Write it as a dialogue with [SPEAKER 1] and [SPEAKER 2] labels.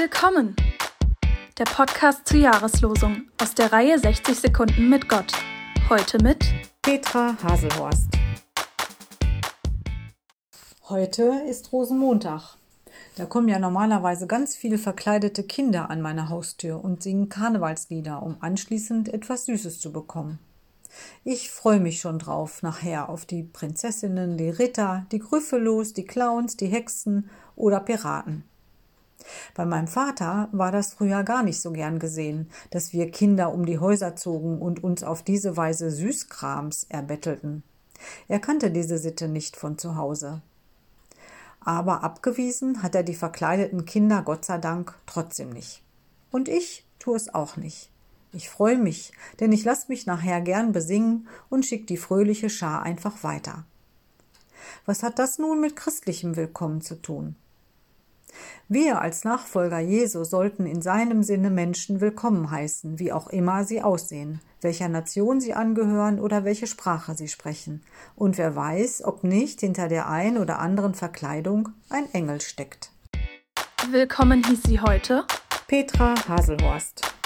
[SPEAKER 1] Willkommen! Der Podcast zur Jahreslosung aus der Reihe 60 Sekunden mit Gott. Heute mit
[SPEAKER 2] Petra Haselhorst. Heute ist Rosenmontag. Da kommen ja normalerweise ganz viele verkleidete Kinder an meine Haustür und singen Karnevalslieder, um anschließend etwas Süßes zu bekommen. Ich freue mich schon drauf, nachher auf die Prinzessinnen, die Ritter, die Grüffelos, die Clowns, die Hexen oder Piraten. Bei meinem Vater war das früher gar nicht so gern gesehen, dass wir Kinder um die Häuser zogen und uns auf diese Weise Süßkrams erbettelten. Er kannte diese Sitte nicht von zu Hause. Aber abgewiesen hat er die verkleideten Kinder Gott sei Dank trotzdem nicht. Und ich tue es auch nicht. Ich freue mich, denn ich lasse mich nachher gern besingen und schick die fröhliche Schar einfach weiter. Was hat das nun mit christlichem Willkommen zu tun? Wir als Nachfolger Jesu sollten in seinem Sinne Menschen willkommen heißen, wie auch immer sie aussehen, welcher Nation sie angehören oder welche Sprache sie sprechen. Und wer weiß, ob nicht hinter der ein oder anderen Verkleidung ein Engel steckt.
[SPEAKER 1] Willkommen hieß sie heute
[SPEAKER 2] Petra Haselhorst.